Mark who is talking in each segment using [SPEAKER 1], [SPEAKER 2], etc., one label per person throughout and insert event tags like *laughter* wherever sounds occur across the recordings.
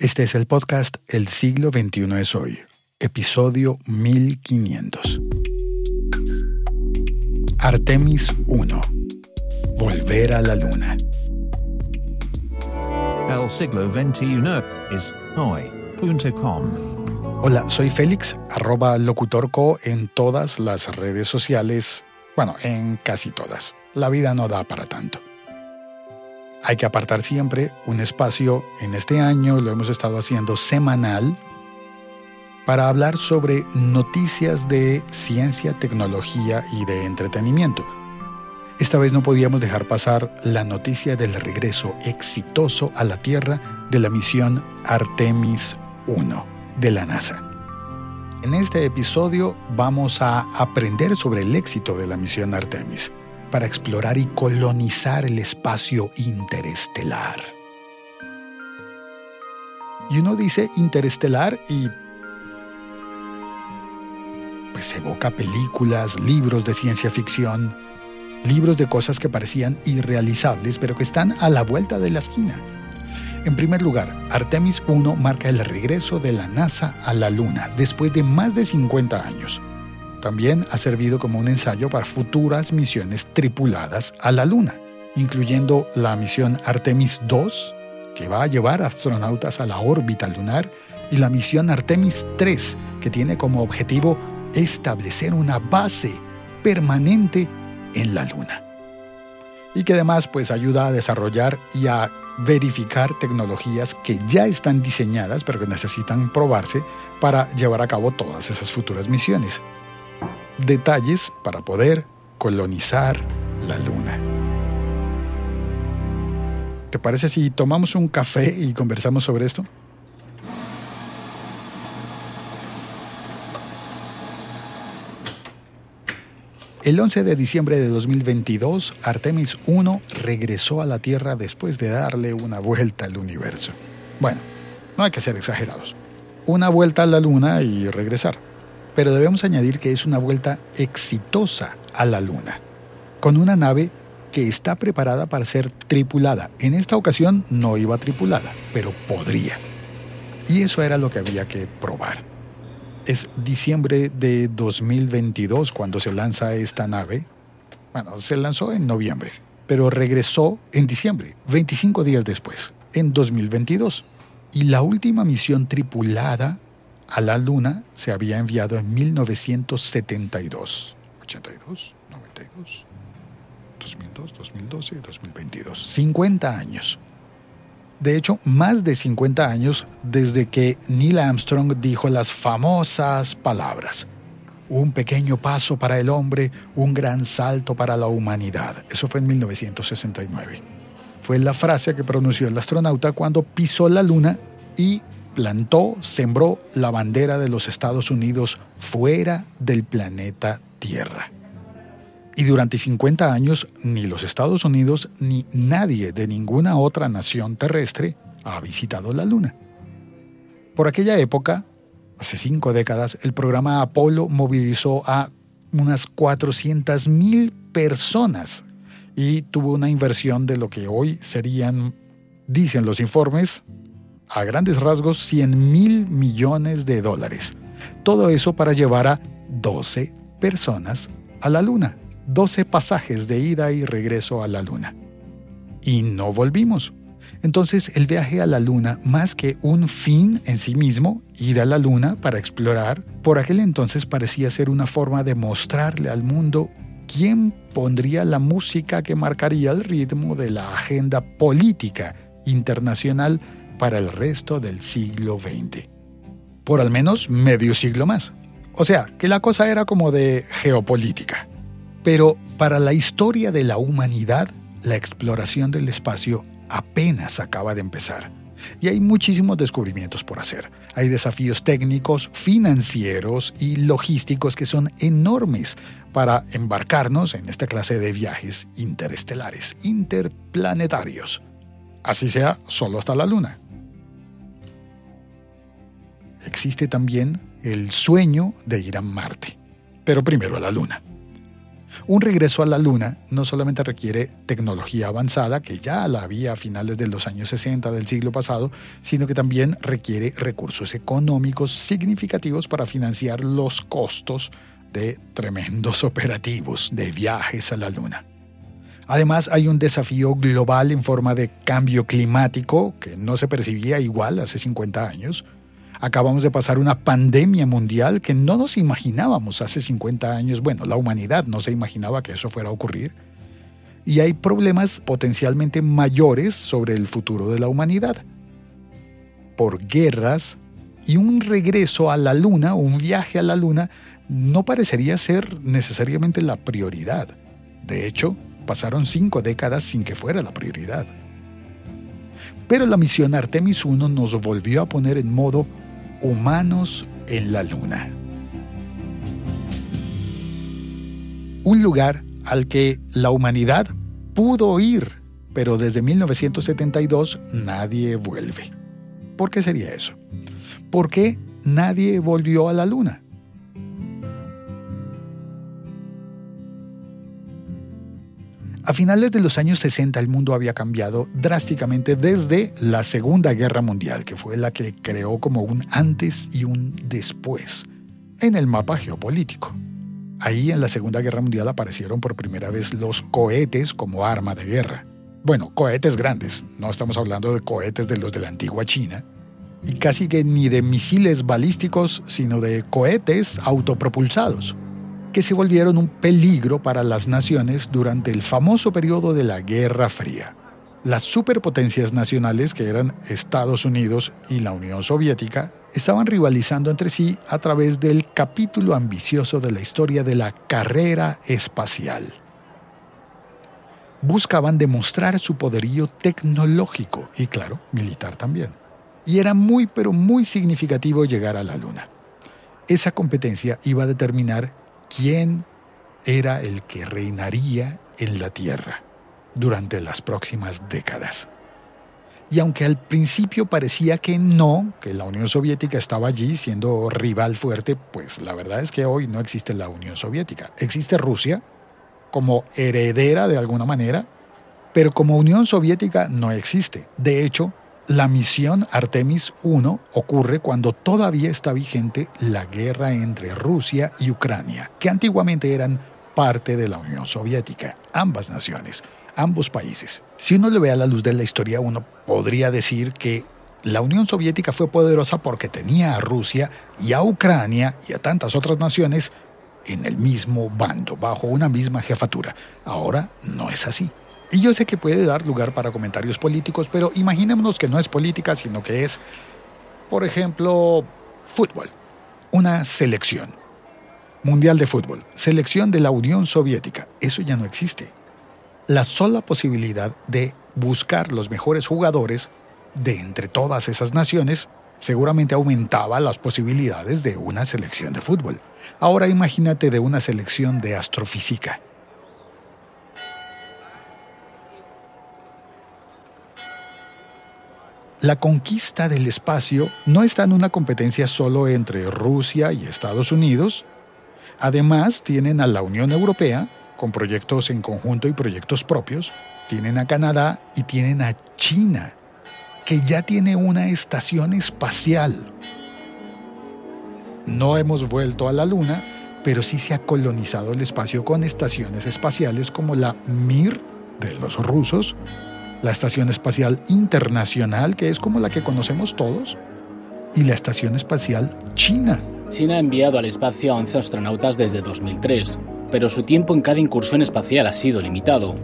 [SPEAKER 1] Este es el podcast El siglo XXI es hoy, episodio 1500. Artemis 1. Volver a la luna.
[SPEAKER 2] El siglo XXI es hoy.com.
[SPEAKER 1] Hola, soy Félix, arroba locutorco en todas las redes sociales, bueno, en casi todas. La vida no da para tanto. Hay que apartar siempre un espacio en este año, lo hemos estado haciendo semanal, para hablar sobre noticias de ciencia, tecnología y de entretenimiento. Esta vez no podíamos dejar pasar la noticia del regreso exitoso a la Tierra de la misión Artemis 1 de la NASA. En este episodio vamos a aprender sobre el éxito de la misión Artemis para explorar y colonizar el espacio interestelar. Y uno dice interestelar y pues evoca películas, libros de ciencia ficción, libros de cosas que parecían irrealizables, pero que están a la vuelta de la esquina. En primer lugar, Artemis 1 marca el regreso de la NASA a la Luna después de más de 50 años. También ha servido como un ensayo para futuras misiones tripuladas a la Luna, incluyendo la misión Artemis 2, que va a llevar astronautas a la órbita lunar, y la misión Artemis 3, que tiene como objetivo establecer una base permanente en la Luna. Y que además pues ayuda a desarrollar y a verificar tecnologías que ya están diseñadas pero que necesitan probarse para llevar a cabo todas esas futuras misiones detalles para poder colonizar la luna. ¿Te parece si tomamos un café y conversamos sobre esto? El 11 de diciembre de 2022, Artemis 1 regresó a la Tierra después de darle una vuelta al universo. Bueno, no hay que ser exagerados. Una vuelta a la Luna y regresar pero debemos añadir que es una vuelta exitosa a la Luna, con una nave que está preparada para ser tripulada. En esta ocasión no iba tripulada, pero podría. Y eso era lo que había que probar. Es diciembre de 2022 cuando se lanza esta nave. Bueno, se lanzó en noviembre, pero regresó en diciembre, 25 días después, en 2022. Y la última misión tripulada a la Luna se había enviado en 1972. 82, 92, 2002, 2012 y 2022. 50 años. De hecho, más de 50 años desde que Neil Armstrong dijo las famosas palabras. Un pequeño paso para el hombre, un gran salto para la humanidad. Eso fue en 1969. Fue la frase que pronunció el astronauta cuando pisó la Luna y plantó, sembró la bandera de los Estados Unidos fuera del planeta Tierra. Y durante 50 años ni los Estados Unidos ni nadie de ninguna otra nación terrestre ha visitado la Luna. Por aquella época, hace cinco décadas, el programa Apolo movilizó a unas 400.000 personas y tuvo una inversión de lo que hoy serían, dicen los informes, a grandes rasgos 100 mil millones de dólares. Todo eso para llevar a 12 personas a la Luna, 12 pasajes de ida y regreso a la Luna. Y no volvimos. Entonces el viaje a la Luna, más que un fin en sí mismo, ir a la Luna para explorar, por aquel entonces parecía ser una forma de mostrarle al mundo quién pondría la música que marcaría el ritmo de la agenda política internacional para el resto del siglo XX. Por al menos medio siglo más. O sea, que la cosa era como de geopolítica. Pero para la historia de la humanidad, la exploración del espacio apenas acaba de empezar. Y hay muchísimos descubrimientos por hacer. Hay desafíos técnicos, financieros y logísticos que son enormes para embarcarnos en esta clase de viajes interestelares, interplanetarios. Así sea, solo hasta la Luna. Existe también el sueño de ir a Marte, pero primero a la Luna. Un regreso a la Luna no solamente requiere tecnología avanzada, que ya la había a finales de los años 60 del siglo pasado, sino que también requiere recursos económicos significativos para financiar los costos de tremendos *laughs* operativos de viajes a la Luna. Además, hay un desafío global en forma de cambio climático que no se percibía igual hace 50 años, Acabamos de pasar una pandemia mundial que no nos imaginábamos hace 50 años. Bueno, la humanidad no se imaginaba que eso fuera a ocurrir. Y hay problemas potencialmente mayores sobre el futuro de la humanidad. Por guerras y un regreso a la luna, un viaje a la luna, no parecería ser necesariamente la prioridad. De hecho, pasaron cinco décadas sin que fuera la prioridad. Pero la misión Artemis 1 nos volvió a poner en modo Humanos en la Luna. Un lugar al que la humanidad pudo ir, pero desde 1972 nadie vuelve. ¿Por qué sería eso? ¿Por qué nadie volvió a la Luna? A finales de los años 60 el mundo había cambiado drásticamente desde la Segunda Guerra Mundial, que fue la que creó como un antes y un después en el mapa geopolítico. Ahí en la Segunda Guerra Mundial aparecieron por primera vez los cohetes como arma de guerra. Bueno, cohetes grandes, no estamos hablando de cohetes de los de la antigua China, y casi que ni de misiles balísticos, sino de cohetes autopropulsados que se volvieron un peligro para las naciones durante el famoso periodo de la Guerra Fría. Las superpotencias nacionales, que eran Estados Unidos y la Unión Soviética, estaban rivalizando entre sí a través del capítulo ambicioso de la historia de la carrera espacial. Buscaban demostrar su poderío tecnológico y, claro, militar también. Y era muy, pero muy significativo llegar a la Luna. Esa competencia iba a determinar quién era el que reinaría en la Tierra durante las próximas décadas. Y aunque al principio parecía que no, que la Unión Soviética estaba allí siendo rival fuerte, pues la verdad es que hoy no existe la Unión Soviética. Existe Rusia como heredera de alguna manera, pero como Unión Soviética no existe. De hecho, la misión Artemis 1 ocurre cuando todavía está vigente la guerra entre Rusia y Ucrania, que antiguamente eran parte de la Unión Soviética, ambas naciones, ambos países. Si uno le ve a la luz de la historia, uno podría decir que la Unión Soviética fue poderosa porque tenía a Rusia y a Ucrania y a tantas otras naciones en el mismo bando, bajo una misma jefatura. Ahora no es así. Y yo sé que puede dar lugar para comentarios políticos, pero imaginémonos que no es política, sino que es, por ejemplo, fútbol. Una selección. Mundial de fútbol. Selección de la Unión Soviética. Eso ya no existe. La sola posibilidad de buscar los mejores jugadores de entre todas esas naciones seguramente aumentaba las posibilidades de una selección de fútbol. Ahora imagínate de una selección de astrofísica la conquista del espacio no está en una competencia solo entre Rusia y Estados Unidos. Además, tienen a la Unión Europea, con proyectos en conjunto y proyectos propios. Tienen a Canadá y tienen a China, que ya tiene una estación espacial. No hemos vuelto a la Luna, pero sí se ha colonizado el espacio con estaciones espaciales como la Mir de los rusos la Estación Espacial Internacional, que es como la que conocemos todos, y la Estación Espacial China.
[SPEAKER 3] China ha enviado al espacio a 11 astronautas desde 2003, pero su tiempo en cada incursión espacial ha sido limitado.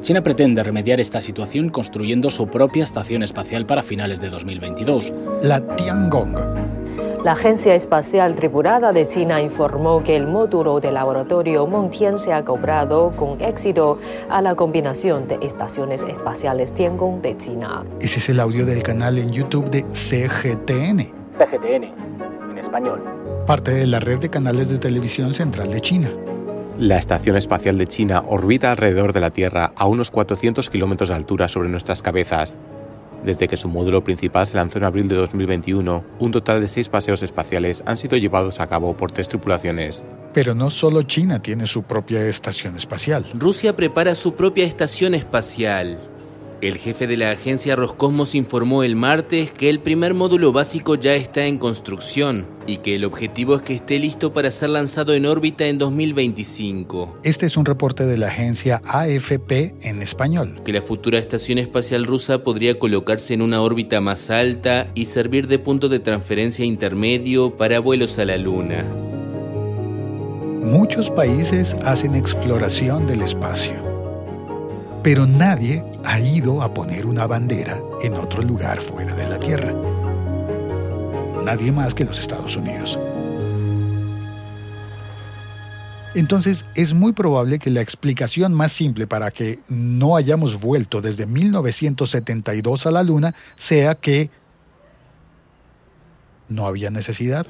[SPEAKER 3] China pretende remediar esta situación construyendo su propia estación espacial para finales de 2022.
[SPEAKER 1] La Tiangong
[SPEAKER 4] la Agencia Espacial Tripulada de China informó que el módulo de laboratorio Montian se ha cobrado con éxito a la combinación de estaciones espaciales Tiangong de China.
[SPEAKER 1] Ese es el audio del canal en YouTube de CGTN.
[SPEAKER 3] CGTN, en español.
[SPEAKER 1] Parte de la red de canales de televisión central de China.
[SPEAKER 5] La Estación Espacial de China orbita alrededor de la Tierra a unos 400 kilómetros de altura sobre nuestras cabezas desde que su módulo principal se lanzó en abril de 2021, un total de seis paseos espaciales han sido llevados a cabo por tres tripulaciones.
[SPEAKER 1] Pero no solo China tiene su propia estación espacial.
[SPEAKER 6] Rusia prepara su propia estación espacial. El jefe de la agencia Roscosmos informó el martes que el primer módulo básico ya está en construcción y que el objetivo es que esté listo para ser lanzado en órbita en 2025.
[SPEAKER 1] Este es un reporte de la agencia AFP en español.
[SPEAKER 6] Que la futura estación espacial rusa podría colocarse en una órbita más alta y servir de punto de transferencia intermedio para vuelos a la Luna.
[SPEAKER 1] Muchos países hacen exploración del espacio pero nadie ha ido a poner una bandera en otro lugar fuera de la Tierra. Nadie más que los Estados Unidos. Entonces es muy probable que la explicación más simple para que no hayamos vuelto desde 1972 a la Luna sea que no había necesidad,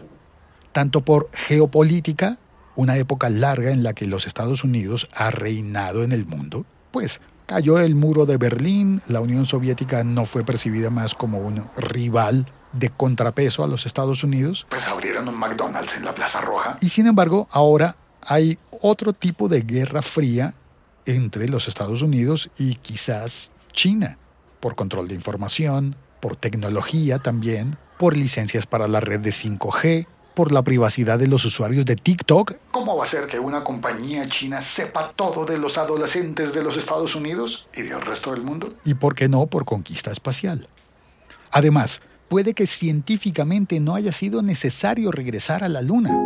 [SPEAKER 1] tanto por geopolítica, una época larga en la que los Estados Unidos ha reinado en el mundo, pues Cayó el muro de Berlín, la Unión Soviética no fue percibida más como un rival de contrapeso a los Estados Unidos. Pues abrieron un McDonald's en la Plaza Roja. Y sin embargo, ahora hay otro tipo de guerra fría entre los Estados Unidos y quizás China, por control de información, por tecnología también, por licencias para la red de 5G, por la privacidad de los usuarios de TikTok. ¿Cómo va a ser que una compañía china sepa todo de los adolescentes de los Estados Unidos y del resto del mundo? Y por qué no por conquista espacial. Además, puede que científicamente no haya sido necesario regresar a la Luna.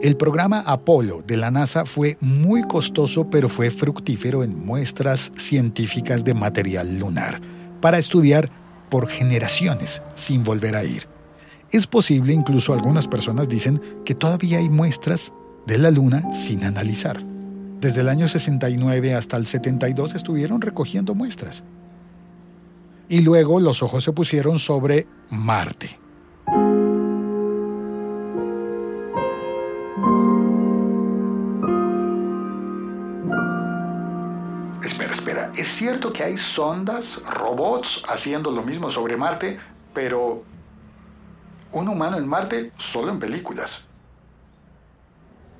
[SPEAKER 1] El programa Apolo de la NASA fue muy costoso, pero fue fructífero en muestras científicas de material lunar para estudiar por generaciones sin volver a ir. Es posible, incluso algunas personas dicen, que todavía hay muestras de la Luna sin analizar. Desde el año 69 hasta el 72 estuvieron recogiendo muestras. Y luego los ojos se pusieron sobre Marte. Espera, espera. Es cierto que hay sondas, robots haciendo lo mismo sobre Marte, pero un humano en Marte solo en películas.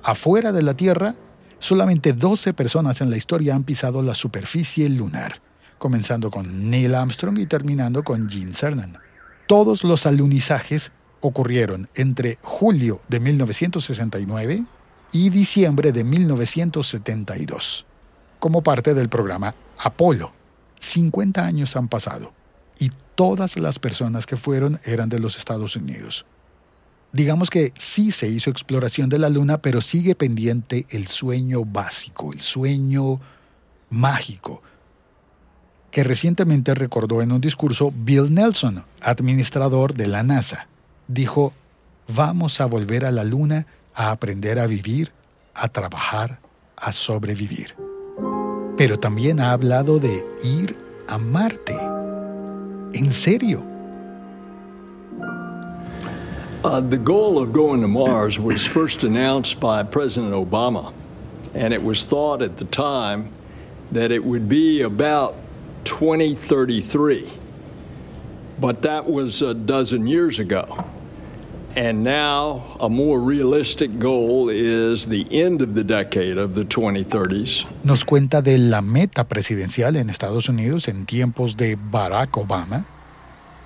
[SPEAKER 1] Afuera de la Tierra, solamente 12 personas en la historia han pisado la superficie lunar, comenzando con Neil Armstrong y terminando con Gene Cernan. Todos los alunizajes ocurrieron entre julio de 1969 y diciembre de 1972, como parte del programa Apolo. 50 años han pasado y todas las personas que fueron eran de los Estados Unidos. Digamos que sí se hizo exploración de la Luna, pero sigue pendiente el sueño básico, el sueño mágico, que recientemente recordó en un discurso Bill Nelson, administrador de la NASA. Dijo, vamos a volver a la Luna a aprender a vivir, a trabajar, a sobrevivir. Pero también ha hablado de ir a Marte. ¿En serio?
[SPEAKER 7] Uh, the goal of going to Mars was first announced by President Obama, and it was thought at the time that it would be about 2033. But that was a dozen years ago. And now a more realistic goal is the end of the decade of the 2030s.
[SPEAKER 1] Nos cuenta de la meta presidencial en Estados Unidos en tiempos de Barack Obama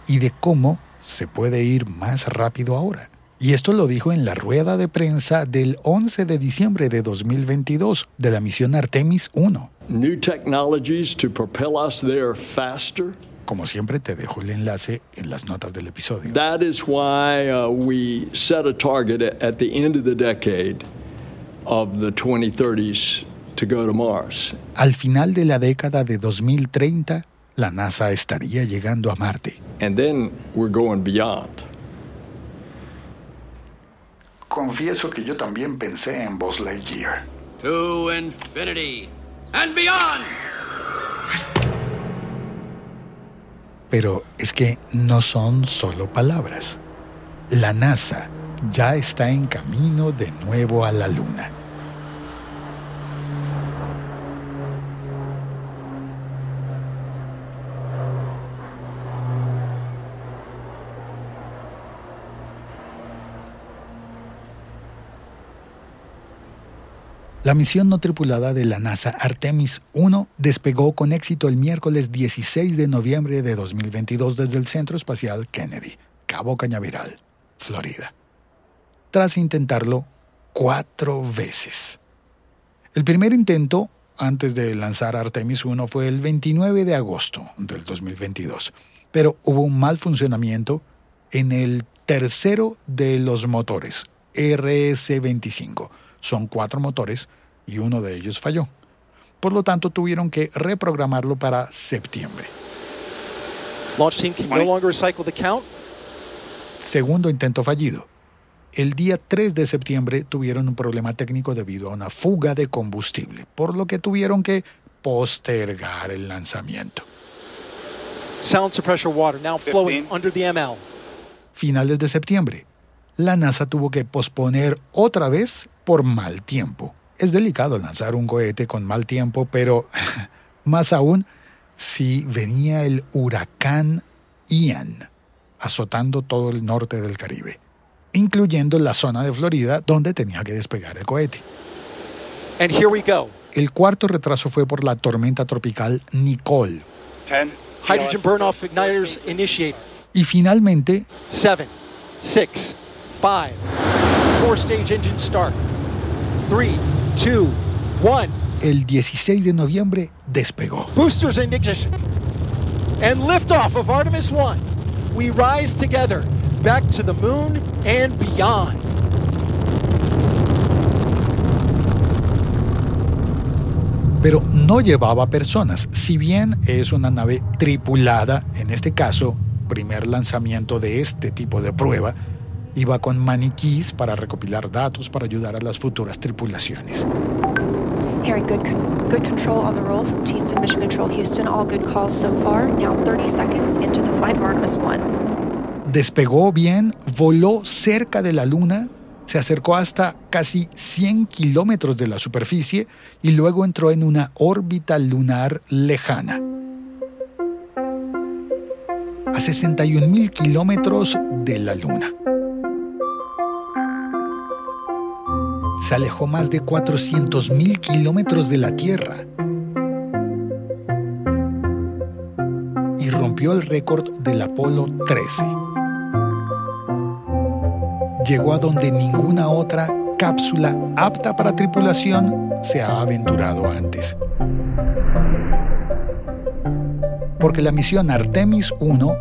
[SPEAKER 1] y de cómo se puede ir más rápido ahora. Y esto lo dijo en la rueda de prensa del 11 de diciembre de 2022 de la misión Artemis 1.
[SPEAKER 7] New technologies to propel us there faster.
[SPEAKER 1] Como siempre, te dejo el enlace en las notas del episodio.
[SPEAKER 7] That is why uh, we set a target at the end of the decade of the 2030s to go to Mars.
[SPEAKER 1] Al final de la década de 2030, la NASA estaría llegando a Marte.
[SPEAKER 7] And then we're going beyond.
[SPEAKER 1] Confieso que yo también pensé en Buzz Lightyear.
[SPEAKER 8] To infinity and beyond. *laughs*
[SPEAKER 1] Pero es que no son solo palabras. La NASA ya está en camino de nuevo a la Luna. La misión no tripulada de la NASA Artemis 1 despegó con éxito el miércoles 16 de noviembre de 2022 desde el Centro Espacial Kennedy, Cabo Cañaveral, Florida, tras intentarlo cuatro veces. El primer intento antes de lanzar Artemis 1 fue el 29 de agosto del 2022, pero hubo un mal funcionamiento en el tercero de los motores, RS-25 son cuatro motores y uno de ellos falló. Por lo tanto, tuvieron que reprogramarlo para septiembre. Segundo intento fallido. El día 3 de septiembre tuvieron un problema técnico debido a una fuga de combustible, por lo que tuvieron que postergar el lanzamiento. Finales de septiembre la NASA tuvo que posponer otra vez por mal tiempo. Es delicado lanzar un cohete con mal tiempo, pero *laughs* más aún si venía el huracán Ian azotando todo el norte del Caribe, incluyendo la zona de Florida donde tenía que despegar el cohete. El cuarto retraso fue por la tormenta tropical Nicole. Y finalmente,
[SPEAKER 9] 7, 6, 5. Four stage engine start. 3, 2, 1.
[SPEAKER 1] El 16 de noviembre despegó.
[SPEAKER 9] Boosters in ignition. And liftoff of Artemis 1. We rise together back to the moon and beyond.
[SPEAKER 1] Pero no llevaba personas, si bien es una nave tripulada, en este caso, primer lanzamiento de este tipo de prueba, Iba con maniquís para recopilar datos para ayudar a las futuras tripulaciones.
[SPEAKER 10] Hearing good, good control on the roll from teams in Mission Control Houston. All good calls so far. Now 30 seconds into the flight of Artemis 1.
[SPEAKER 1] Despegó bien, voló cerca de la Luna, se acercó hasta casi 100 kilómetros de la superficie y luego entró en una órbita lunar lejana. A 61 mil kilómetros de la Luna. Se alejó más de 400.000 kilómetros de la Tierra y rompió el récord del Apolo 13. Llegó a donde ninguna otra cápsula apta para tripulación se ha aventurado antes. Porque la misión Artemis 1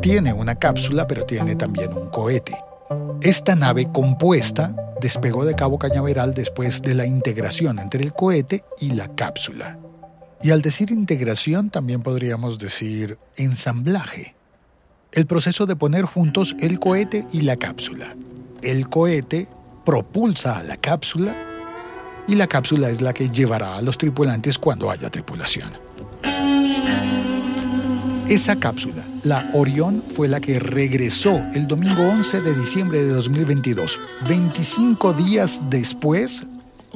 [SPEAKER 1] tiene una cápsula, pero tiene también un cohete. Esta nave compuesta despegó de Cabo Cañaveral después de la integración entre el cohete y la cápsula. Y al decir integración también podríamos decir ensamblaje. El proceso de poner juntos el cohete y la cápsula. El cohete propulsa a la cápsula y la cápsula es la que llevará a los tripulantes cuando haya tripulación. Esa cápsula, la Orión, fue la que regresó el domingo 11 de diciembre de 2022, 25 días después,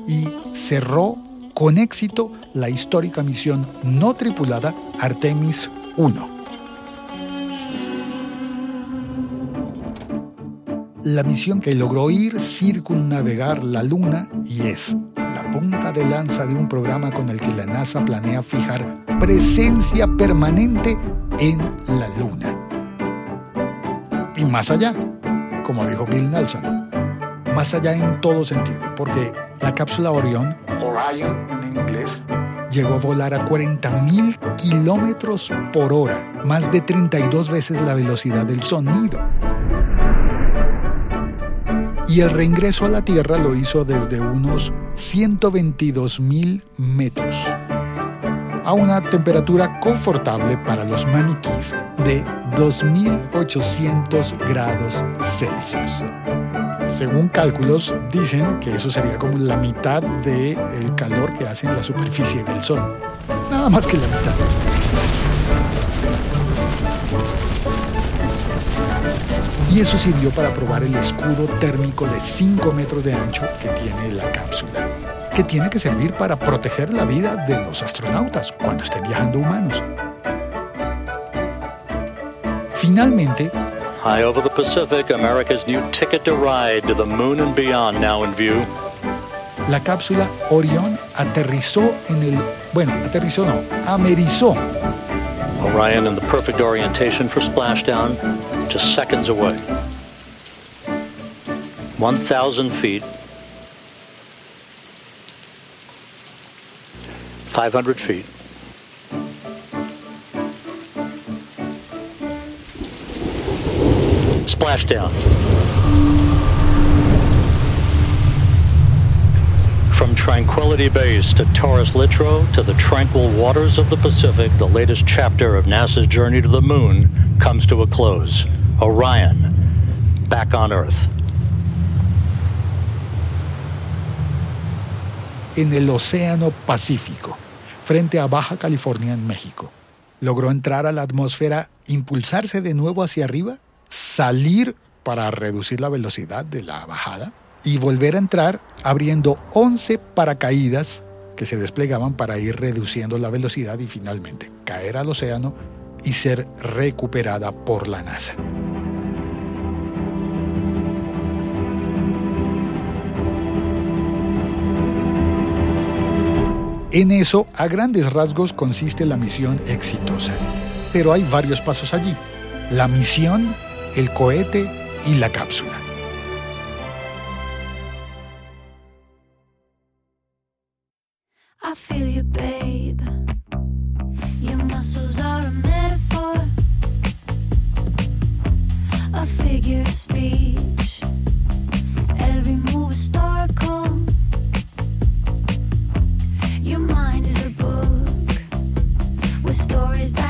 [SPEAKER 1] y cerró con éxito la histórica misión no tripulada Artemis 1. La misión que logró ir circunnavegar la Luna y es la punta de lanza de un programa con el que la NASA planea fijar presencia permanente en la Luna. Y más allá, como dijo Bill Nelson. Más allá en todo sentido, porque la cápsula Orion, Orion en inglés, llegó a volar a 40.000 kilómetros por hora, más de 32 veces la velocidad del sonido. Y el reingreso a la Tierra lo hizo desde unos 122.000 metros, a una temperatura confortable para los maniquís de 2.800 grados Celsius. Según cálculos, dicen que eso sería como la mitad del calor que hace en la superficie del Sol. Nada más que la mitad. Y eso sirvió para probar el escudo térmico de 5 metros de ancho que tiene la cápsula, que tiene que servir para proteger la vida de los astronautas cuando estén viajando humanos. Finalmente,
[SPEAKER 11] High over the Pacific, America's new ticket to ride to the moon and beyond now in view.
[SPEAKER 1] La cápsula Orion aterrizó en el, bueno, aterrizó no, amerizó.
[SPEAKER 11] Orion in the perfect orientation for splashdown, just seconds away. 1,000 feet. 500 feet. Splashdown. From Tranquility Base to Taurus Littrow to the tranquil waters of the Pacific, the latest chapter of NASA's journey to the moon comes to a close. Orion, back on Earth.
[SPEAKER 1] En el Océano Pacífico, frente a Baja California en México, logró entrar a la atmósfera, impulsarse de nuevo hacia arriba salir para reducir la velocidad de la bajada y volver a entrar abriendo 11 paracaídas que se desplegaban para ir reduciendo la velocidad y finalmente caer al océano y ser recuperada por la NASA. En eso, a grandes rasgos, consiste la misión exitosa. Pero hay varios pasos allí. La misión el cohete y la cápsula. With stories that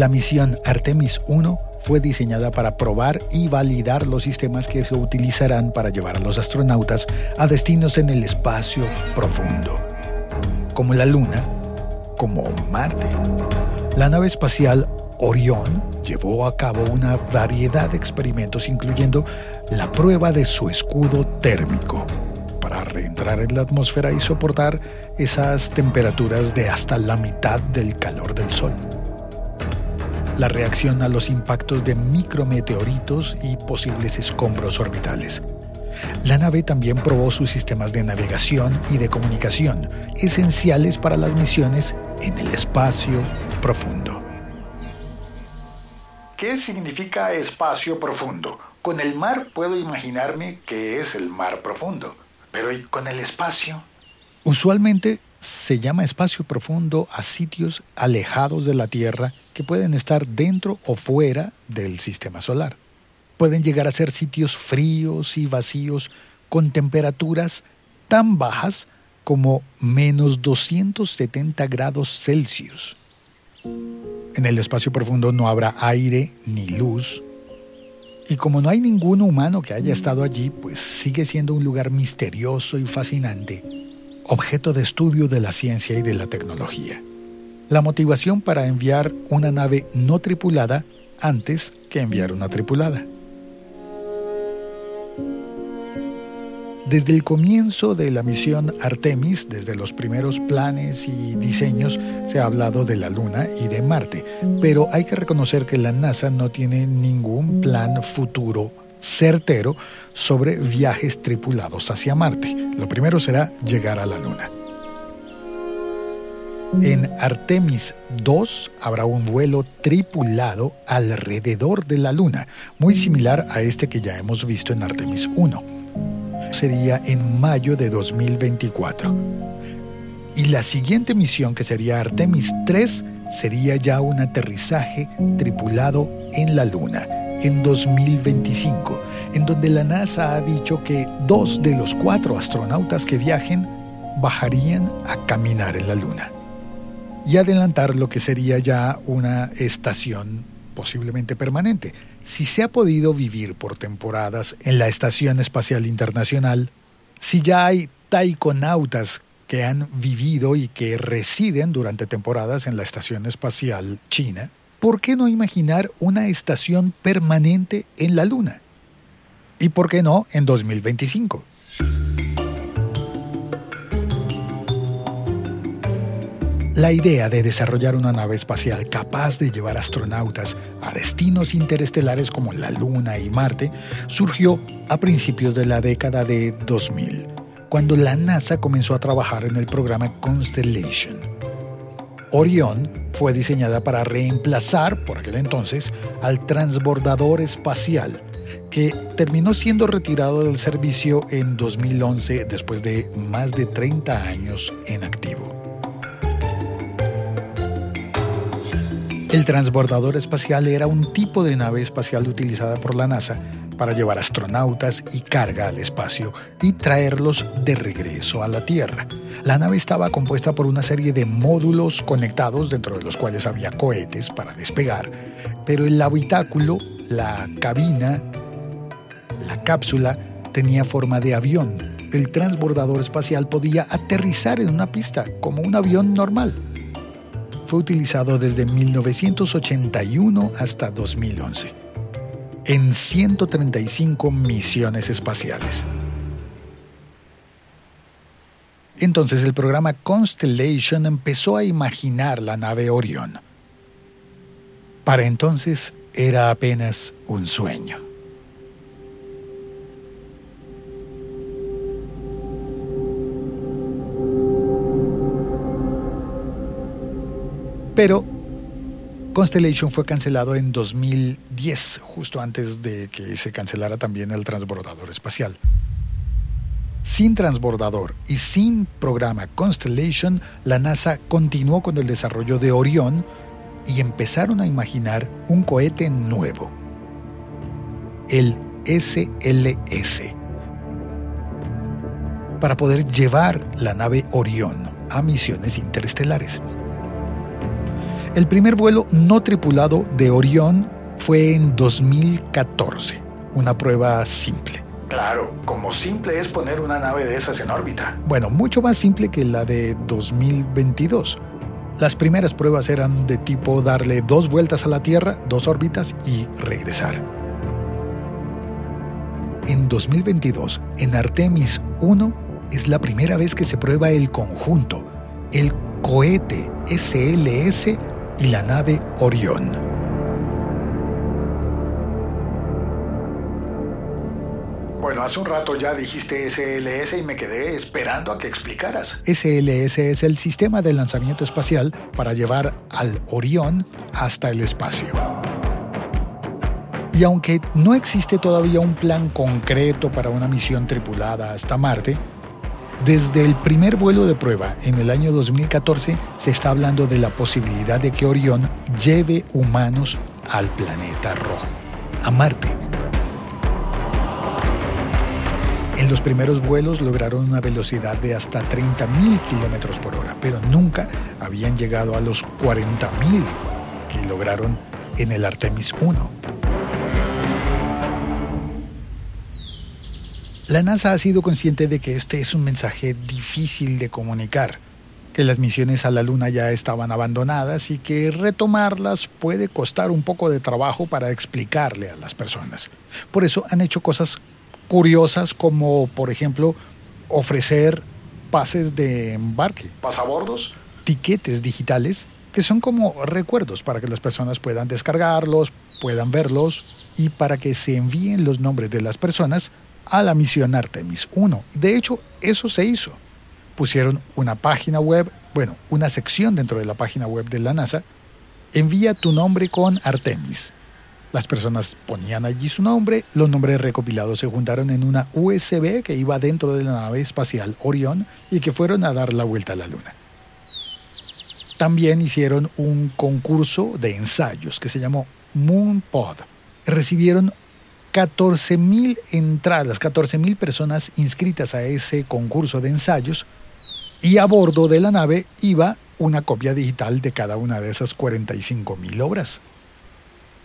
[SPEAKER 1] la misión Artemis 1 fue diseñada para probar y validar los sistemas que se utilizarán para llevar a los astronautas a destinos en el espacio profundo, como la Luna, como Marte. La nave espacial Orión llevó a cabo una variedad de experimentos incluyendo la prueba de su escudo térmico para reentrar en la atmósfera y soportar esas temperaturas de hasta la mitad del calor del Sol. La reacción a los impactos de micrometeoritos y posibles escombros orbitales. La nave también probó sus sistemas de navegación y de comunicación, esenciales para las misiones en el espacio profundo. ¿Qué significa espacio profundo? Con el mar puedo imaginarme que es el mar profundo, pero ¿y con el espacio? Usualmente se llama espacio profundo a sitios alejados de la Tierra que pueden estar dentro o fuera del sistema solar. Pueden llegar a ser sitios fríos y vacíos con temperaturas tan bajas como menos 270 grados Celsius. En el espacio profundo no habrá aire ni luz. Y como no hay ningún humano que haya estado allí, pues sigue siendo un lugar misterioso y fascinante, objeto de estudio de la ciencia y de la tecnología. La motivación para enviar una nave no tripulada antes que enviar una tripulada. Desde el comienzo de la misión Artemis, desde los primeros planes y diseños, se ha hablado de la Luna y de Marte, pero hay que reconocer que la NASA no tiene ningún plan futuro certero sobre viajes tripulados hacia Marte. Lo primero será llegar a la Luna. En Artemis 2 habrá un vuelo tripulado alrededor de la Luna, muy similar a este que ya hemos visto en Artemis 1 sería en mayo de 2024. Y la siguiente misión, que sería Artemis 3, sería ya un aterrizaje tripulado en la Luna en 2025, en donde la NASA ha dicho que dos de los cuatro astronautas que viajen bajarían a caminar en la Luna y adelantar lo que sería ya una estación posiblemente permanente. Si se ha podido vivir por temporadas en la Estación Espacial Internacional, si ya hay taikonautas que han vivido y que residen durante temporadas en la Estación Espacial China, ¿por qué no imaginar una estación permanente en la Luna? ¿Y por qué no en 2025? La idea de desarrollar una nave espacial capaz de llevar astronautas a destinos interestelares como la Luna y Marte surgió a principios de la década de 2000, cuando la NASA comenzó a trabajar en el programa Constellation. Orion fue diseñada para reemplazar, por aquel entonces, al transbordador espacial, que terminó siendo retirado del servicio en 2011 después de más de 30 años en activo. El transbordador espacial era un tipo de nave espacial utilizada por la NASA para llevar astronautas y carga al espacio y traerlos de regreso a la Tierra. La nave estaba compuesta por una serie de módulos conectados dentro de los cuales había cohetes para despegar, pero el habitáculo, la cabina, la cápsula tenía forma de avión. El transbordador espacial podía aterrizar en una pista como un avión normal fue utilizado desde 1981 hasta 2011 en 135 misiones espaciales. Entonces el programa Constellation empezó a imaginar la nave Orion. Para entonces era apenas un sueño. Pero Constellation fue cancelado en 2010, justo antes de que se cancelara también el transbordador espacial. Sin transbordador y sin programa Constellation, la NASA continuó con el desarrollo de Orión y empezaron a imaginar un cohete nuevo, el SLS, para poder llevar la nave Orión a misiones interestelares. El primer vuelo no tripulado de Orión fue en 2014, una prueba simple. Claro, como simple es poner una nave de esas en órbita. Bueno, mucho más simple que la de 2022. Las primeras pruebas eran de tipo darle dos vueltas a la Tierra, dos órbitas y regresar. En 2022, en Artemis 1, es la primera vez que se prueba el conjunto, el cohete SLS y la nave Orión. Bueno, hace un rato ya dijiste SLS y me quedé esperando a que explicaras. SLS es el sistema de lanzamiento espacial para llevar al Orión hasta el espacio. Y aunque no existe todavía un plan concreto para una misión tripulada hasta Marte, desde el primer vuelo de prueba en el año 2014 se está hablando de la posibilidad de que Orión lleve humanos al planeta rojo, a Marte En los primeros vuelos lograron una velocidad de hasta 30.000 kilómetros por hora, pero nunca habían llegado a los 40.000 que lograron en el Artemis 1. La NASA ha sido consciente de que este es un mensaje difícil de comunicar, que las misiones a la Luna ya estaban abandonadas y que retomarlas puede costar un poco de trabajo para explicarle a las personas. Por eso han hecho cosas curiosas como, por ejemplo, ofrecer pases de embarque, pasabordos, tiquetes digitales, que son como recuerdos para que las personas puedan descargarlos, puedan verlos y para que se envíen los nombres de las personas a la misión Artemis 1. De hecho, eso se hizo. Pusieron una página web, bueno, una sección dentro de la página web de la NASA, envía tu nombre con Artemis las personas ponían allí su nombre, los nombres recopilados se juntaron en una USB que iba dentro de la nave espacial Orión y que fueron a dar la vuelta a la Luna. También hicieron un concurso de ensayos que se llamó MoonPod. Recibieron 14.000 entradas, 14.000 personas inscritas a ese concurso de ensayos y a bordo de la nave iba una copia digital de cada una de esas 45.000 obras.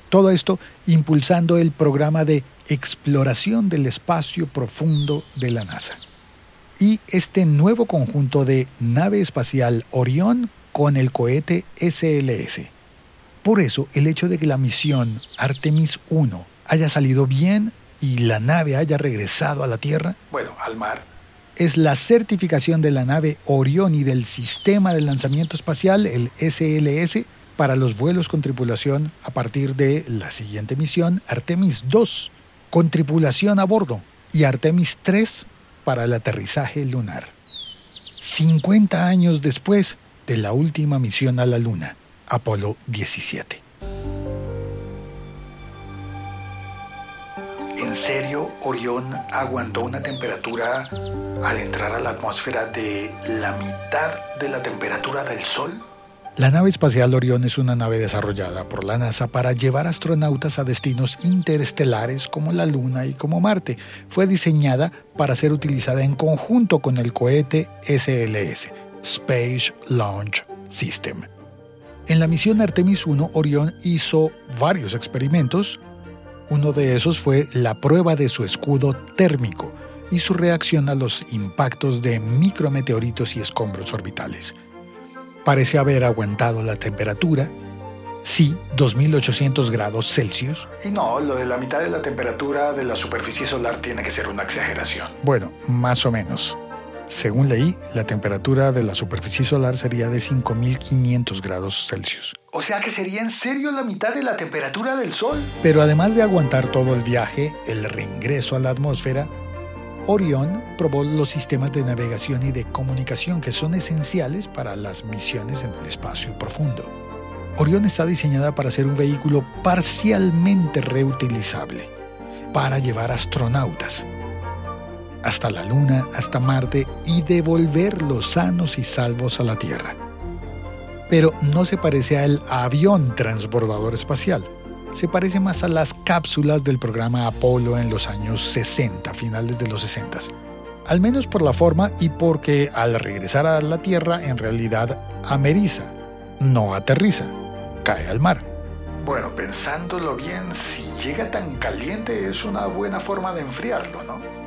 [SPEAKER 1] Todo esto impulsando el programa de exploración del espacio profundo de la NASA. Y este nuevo conjunto de nave espacial Orión con el cohete SLS. Por eso, el hecho de que la misión Artemis 1 haya salido bien y la nave haya regresado a la Tierra, bueno, al mar, es la certificación de la nave Orión y del sistema de lanzamiento espacial, el SLS, para los vuelos con tripulación a partir de la siguiente misión, Artemis 2, con tripulación a bordo, y Artemis 3 para el aterrizaje lunar. 50 años después de la última misión a la Luna, Apolo 17. ¿En serio Orión aguantó una temperatura al entrar a la atmósfera de la mitad de la temperatura del Sol? La nave espacial Orión es una nave desarrollada por la NASA para llevar astronautas a destinos interestelares como la Luna y como Marte. Fue diseñada para ser utilizada en conjunto con el cohete SLS, Space Launch System. En la misión Artemis 1, Orión hizo varios experimentos. Uno de esos fue la prueba de su escudo térmico y su reacción a los impactos de micrometeoritos y escombros orbitales parece haber aguantado la temperatura. Sí, 2800 grados Celsius. Y no, lo de la mitad de la temperatura de la superficie solar tiene que ser una exageración. Bueno, más o menos. Según leí, la temperatura de la superficie solar sería de 5500 grados Celsius. O sea que sería en serio la mitad de la temperatura del Sol. Pero además de aguantar todo el viaje, el reingreso a la atmósfera, Orión probó los sistemas de navegación y de comunicación que son esenciales para las misiones en el espacio profundo. Orión está diseñada para ser un vehículo parcialmente reutilizable, para llevar astronautas hasta la Luna, hasta Marte y devolverlos sanos y salvos a la Tierra. Pero no se parece al avión transbordador espacial, se parece más a las cápsulas del programa Apolo en los años 60, finales de los 60. Al menos por la forma y porque al regresar a la Tierra en realidad ameriza, no aterriza, cae al mar. Bueno, pensándolo bien, si llega tan caliente es una buena forma de enfriarlo, ¿no?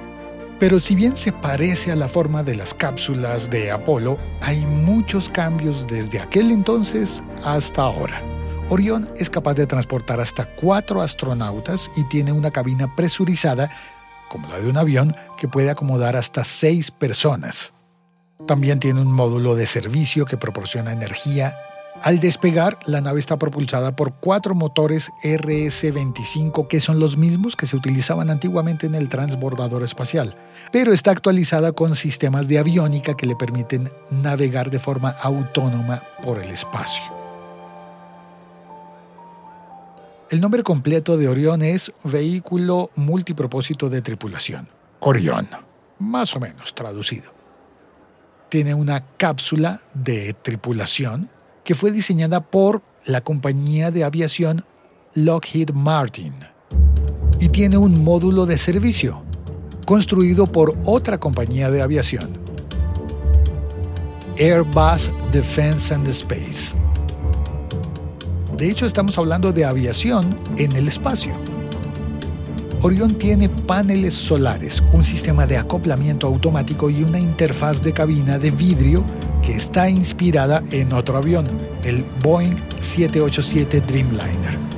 [SPEAKER 1] Pero si bien se parece a la forma de las cápsulas de Apolo, hay muchos cambios desde aquel entonces hasta ahora. Orión es capaz de transportar hasta cuatro astronautas y tiene una cabina presurizada, como la de un avión, que puede acomodar hasta seis personas. También tiene un módulo de servicio que proporciona energía al despegar, la nave está propulsada por cuatro motores RS-25, que son los mismos que se utilizaban antiguamente en el transbordador espacial, pero está actualizada con sistemas de aviónica que le permiten navegar de forma autónoma por el espacio. El nombre completo de Orión es Vehículo Multipropósito de Tripulación. Orión, más o menos traducido. Tiene una cápsula de tripulación que fue diseñada por la compañía de aviación Lockheed Martin y tiene un módulo de servicio construido por otra compañía de aviación, Airbus Defense and Space. De hecho, estamos hablando de aviación en el espacio. Orión tiene paneles solares, un sistema de acoplamiento automático y una interfaz de cabina de vidrio que está inspirada en otro avión, el Boeing 787 Dreamliner.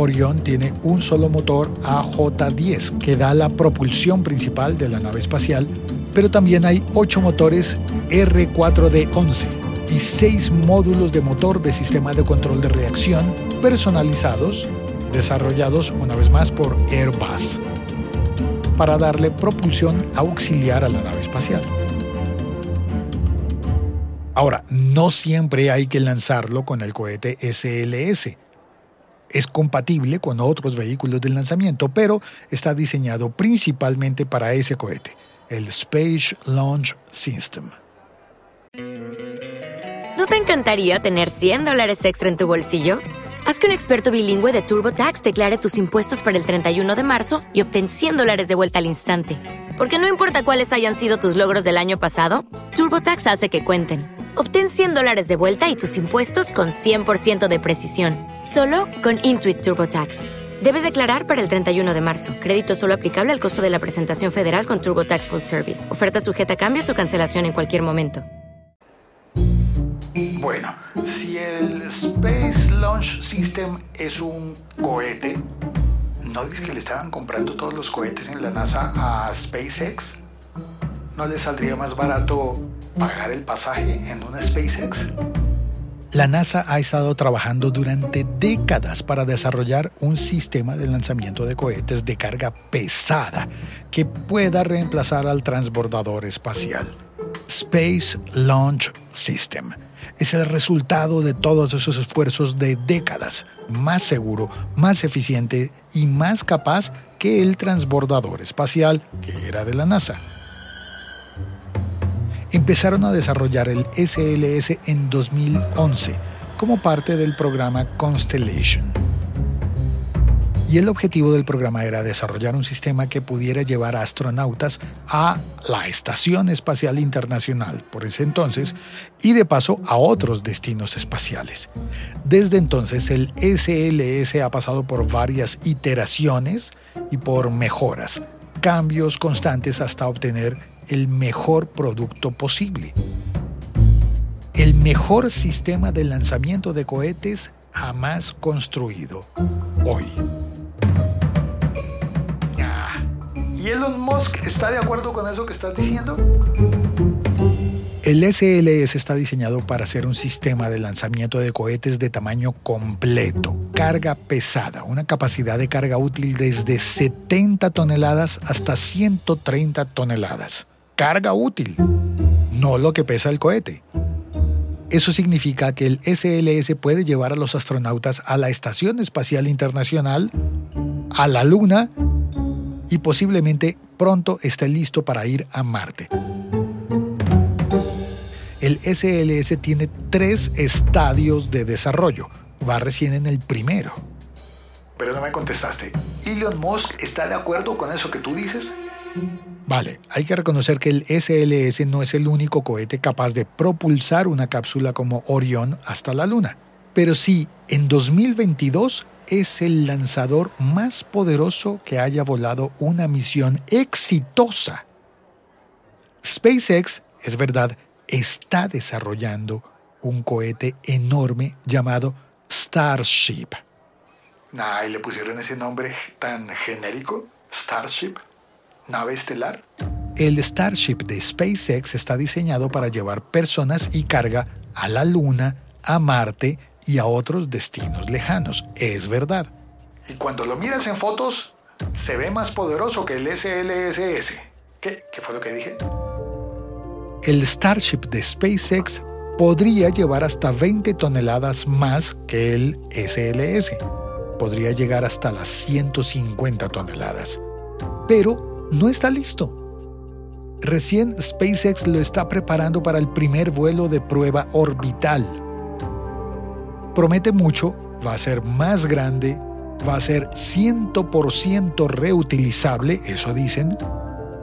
[SPEAKER 1] Orión tiene un solo motor AJ-10 que da la propulsión principal de la nave espacial, pero también hay 8 motores R4D11 y 6 módulos de motor de sistema de control de reacción personalizados, desarrollados una vez más por Airbus, para darle propulsión auxiliar a la nave espacial. Ahora, no siempre hay que lanzarlo con el cohete SLS. Es compatible con otros vehículos de lanzamiento, pero está diseñado principalmente para ese cohete, el Space Launch System.
[SPEAKER 12] ¿No te encantaría tener 100 dólares extra en tu bolsillo? Haz que un experto bilingüe de TurboTax declare tus impuestos para el 31 de marzo y obtén 100 dólares de vuelta al instante. Porque no importa cuáles hayan sido tus logros del año pasado, TurboTax hace que cuenten. Obtén 100 dólares de vuelta y tus impuestos con 100% de precisión, solo con Intuit TurboTax. Debes declarar para el 31 de marzo. Crédito solo aplicable al costo de la presentación federal con TurboTax Full Service. Oferta sujeta a cambios o cancelación en cualquier momento.
[SPEAKER 1] Bueno, si el Space Launch System es un cohete, ¿no dices que le estaban comprando todos los cohetes en la NASA a SpaceX? ¿No le saldría más barato pagar el pasaje en una SpaceX? La NASA ha estado trabajando durante décadas para desarrollar un sistema de lanzamiento de cohetes de carga pesada que pueda reemplazar al transbordador espacial. Space Launch System es el resultado de todos esos esfuerzos de décadas, más seguro, más eficiente y más capaz que el transbordador espacial que era de la NASA. Empezaron a desarrollar el SLS en 2011 como parte del programa Constellation y el objetivo del programa era desarrollar un sistema que pudiera llevar a astronautas a la Estación Espacial Internacional por ese entonces y de paso a otros destinos espaciales. Desde entonces el SLS ha pasado por varias iteraciones y por mejoras, cambios constantes hasta obtener el mejor producto posible. El mejor sistema de lanzamiento de cohetes jamás construido hoy. ¿Y Elon Musk está de acuerdo con eso que estás diciendo? El SLS está diseñado para ser un sistema de lanzamiento de cohetes de tamaño completo, carga pesada, una capacidad de carga útil desde 70 toneladas hasta 130 toneladas. Carga útil, no lo que pesa el cohete. Eso significa que el SLS puede llevar a los astronautas a la Estación Espacial Internacional, a la Luna y posiblemente pronto esté listo para ir a Marte. El SLS tiene tres estadios de desarrollo. Va recién en el primero. Pero no me contestaste. ¿Elon Musk está de acuerdo con eso que tú dices? Vale, hay que reconocer que el SLS no es el único cohete capaz de propulsar una cápsula como Orión hasta la Luna. Pero sí, en 2022 es el lanzador más poderoso que haya volado una misión exitosa. SpaceX, es verdad, está desarrollando un cohete enorme llamado Starship. Nah, ¿y le pusieron ese nombre tan genérico? Starship, nave estelar. El Starship de SpaceX está diseñado para llevar personas y carga a la Luna, a Marte y a otros destinos lejanos. Es verdad. Y cuando lo miras en fotos, se ve más poderoso que el SLSS. ¿Qué? ¿Qué fue lo que dije? El Starship de SpaceX podría llevar hasta 20 toneladas más que el SLS. Podría llegar hasta las 150 toneladas. Pero no está listo. Recién SpaceX lo está preparando para el primer vuelo de prueba orbital promete mucho, va a ser más grande, va a ser 100% reutilizable, eso dicen,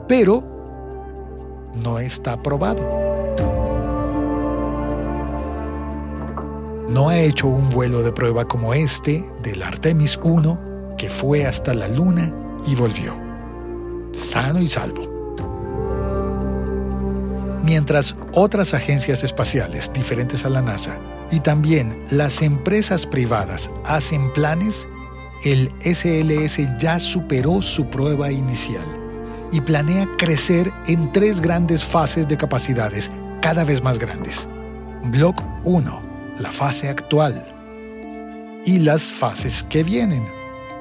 [SPEAKER 1] pero no está probado. No ha hecho un vuelo de prueba como este del Artemis 1 que fue hasta la Luna y volvió, sano y salvo. Mientras otras agencias espaciales diferentes a la NASA y también las empresas privadas hacen planes, el SLS ya superó su prueba inicial y planea crecer en tres grandes fases de capacidades cada vez más grandes. Block 1, la fase actual, y las fases que vienen,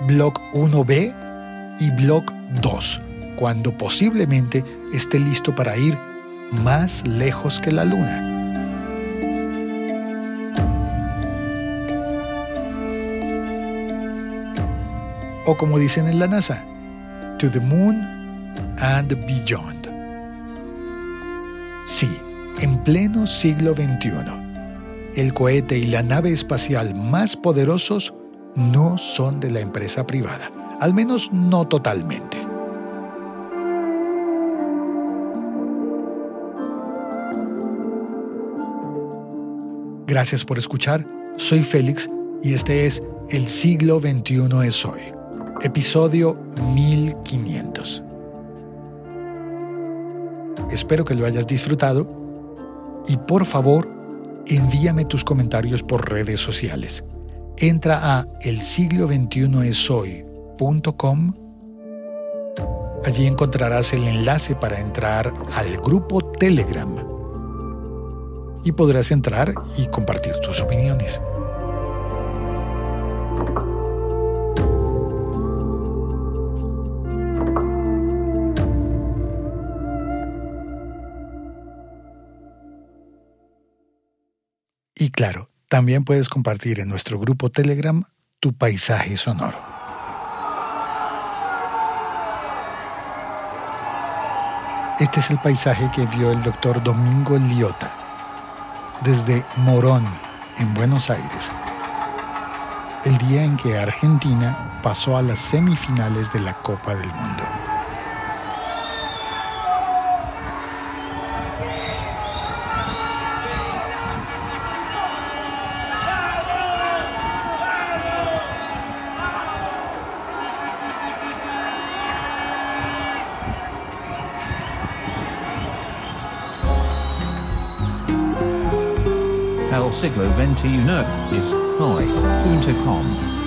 [SPEAKER 1] Block 1B y Block 2, cuando posiblemente esté listo para ir más lejos que la Luna. o como dicen en la NASA, to the moon and beyond. Sí, en pleno siglo XXI, el cohete y la nave espacial más poderosos no son de la empresa privada, al menos no totalmente. Gracias por escuchar, soy Félix y este es El siglo XXI es hoy episodio 1500. Espero que lo hayas disfrutado y por favor envíame tus comentarios por redes sociales. Entra a el siglo 21 esoy.com. Allí encontrarás el enlace para entrar al grupo Telegram y podrás entrar y compartir tus opiniones. Y claro, también puedes compartir en nuestro grupo Telegram tu paisaje sonoro. Este es el paisaje que vio el doctor Domingo Liota desde Morón, en Buenos Aires, el día en que Argentina pasó a las semifinales de la Copa del Mundo.
[SPEAKER 2] Siglo XXI is hoy.com.